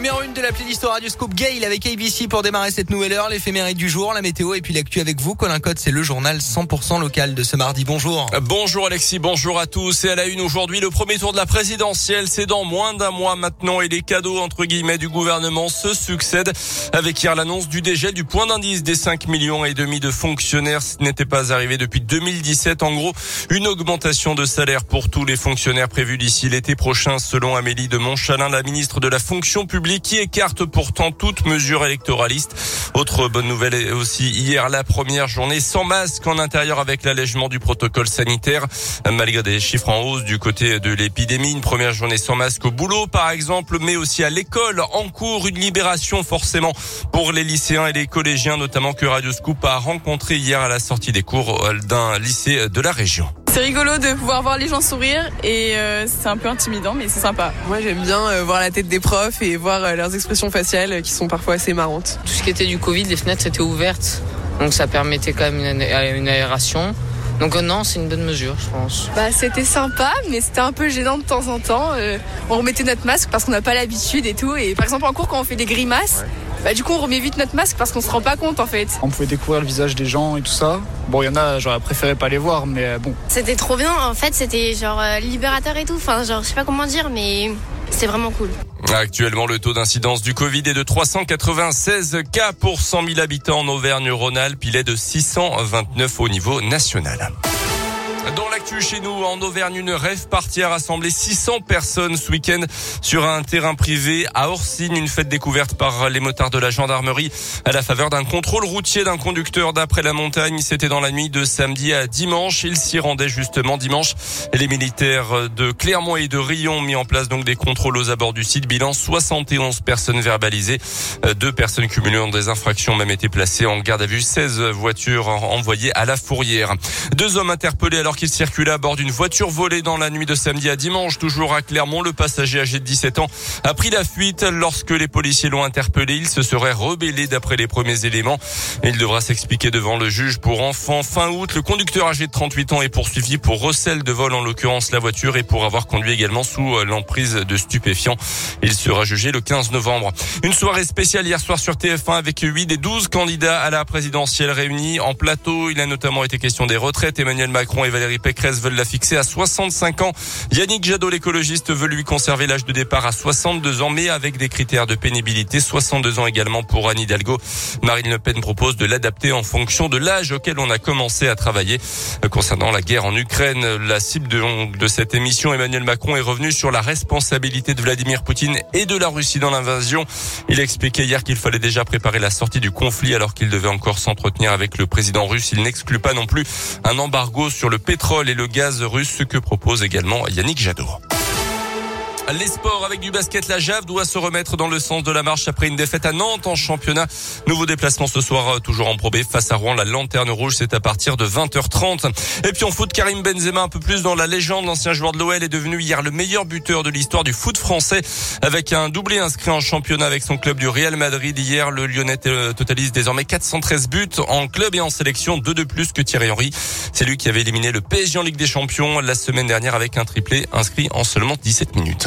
Numéro 1 de la playlist Radio Scoop Gale avec ABC pour démarrer cette nouvelle heure, l'éphéméride du jour, la météo et puis l'actu avec vous. Colin Code, c'est le journal 100% local de ce mardi. Bonjour. Bonjour Alexis, bonjour à tous. Et à la une aujourd'hui, le premier tour de la présidentielle, c'est dans moins d'un mois maintenant et les cadeaux entre guillemets du gouvernement se succèdent avec hier l'annonce du dégel du point d'indice des 5 millions et demi de fonctionnaires. Ce n'était pas arrivé depuis 2017. En gros, une augmentation de salaire pour tous les fonctionnaires prévus d'ici l'été prochain selon Amélie de Montchalin, la ministre de la fonction publique qui écarte pourtant toute mesure électoraliste. Autre bonne nouvelle aussi hier la première journée sans masque en intérieur avec l'allègement du protocole sanitaire. Malgré des chiffres en hausse du côté de l'épidémie, une première journée sans masque au boulot par exemple, mais aussi à l'école en cours, une libération forcément pour les lycéens et les collégiens notamment que Radio Scoop a rencontré hier à la sortie des cours d'un lycée de la région. C'est rigolo de pouvoir voir les gens sourire et euh, c'est un peu intimidant mais c'est sympa. Moi j'aime bien euh, voir la tête des profs et voir euh, leurs expressions faciales qui sont parfois assez marrantes. Tout ce qui était du Covid, les fenêtres étaient ouvertes donc ça permettait quand même une, une aération. Donc non, c'est une bonne mesure, je pense. Bah, c'était sympa, mais c'était un peu gênant de temps en temps. on remettait notre masque parce qu'on n'a pas l'habitude et tout. Et par exemple en cours, quand on fait des grimaces, bah, du coup, on remet vite notre masque parce qu'on se rend pas compte en fait. On pouvait découvrir le visage des gens et tout ça. Bon, il y en a, j'aurais préféré pas les voir, mais euh, bon. C'était trop bien, en fait, c'était genre euh, libérateur et tout. Enfin, genre, je sais pas comment dire, mais c'était vraiment cool. Actuellement, le taux d'incidence du Covid est de 396 cas pour 100 000 habitants en Auvergne-Rhône-Alpes. Il est de 629 au niveau national. Dans l'actu chez nous, en Auvergne, une rêve partie a rassemblé 600 personnes ce week-end sur un terrain privé à Orsine, une fête découverte par les motards de la gendarmerie à la faveur d'un contrôle routier d'un conducteur d'après la montagne. C'était dans la nuit de samedi à dimanche. Il s'y rendait justement dimanche. Les militaires de Clermont et de Rion ont mis en place donc des contrôles aux abords du site. Bilan 71 personnes verbalisées. Deux personnes cumulées ont des infractions même été placées en garde à vue. 16 voitures envoyées à la fourrière. Deux hommes interpellés alors qu'il circulait à bord d'une voiture volée dans la nuit de samedi à dimanche, toujours à Clermont. Le passager âgé de 17 ans a pris la fuite lorsque les policiers l'ont interpellé. Il se serait rebellé d'après les premiers éléments. Il devra s'expliquer devant le juge pour enfants. Fin août, le conducteur âgé de 38 ans est poursuivi pour recel de vol, en l'occurrence la voiture, et pour avoir conduit également sous l'emprise de stupéfiants. Il sera jugé le 15 novembre. Une soirée spéciale hier soir sur TF1 avec 8 des 12 candidats à la présidentielle réunis en plateau. Il a notamment été question des retraites. Emmanuel Macron et Valérie Pécresse veulent la fixer à 65 ans. Yannick Jadot, l'écologiste, veut lui conserver l'âge de départ à 62 ans, mais avec des critères de pénibilité. 62 ans également pour Anne Hidalgo. Marine Le Pen propose de l'adapter en fonction de l'âge auquel on a commencé à travailler. Concernant la guerre en Ukraine, la cible de, de cette émission, Emmanuel Macron est revenu sur la responsabilité de Vladimir Poutine et de la Russie dans l'invasion. Il a expliqué hier qu'il fallait déjà préparer la sortie du conflit alors qu'il devait encore s'entretenir avec le président russe. Il n'exclut pas non plus un embargo sur le pétrole et le gaz russe, ce que propose également Yannick Jadot. Les sports avec du basket, la Jave doit se remettre dans le sens de la marche après une défaite à Nantes en championnat. Nouveau déplacement ce soir, euh, toujours en probé face à Rouen. La lanterne rouge, c'est à partir de 20h30. Et puis en foot, Karim Benzema, un peu plus dans la légende. L'ancien joueur de l'OL est devenu hier le meilleur buteur de l'histoire du foot français avec un doublé inscrit en championnat avec son club du Real Madrid. Hier, le Lyonnais euh, totalise désormais 413 buts en club et en sélection, deux de plus que Thierry Henry. C'est lui qui avait éliminé le PSG en Ligue des Champions la semaine dernière avec un triplé inscrit en seulement 17 minutes.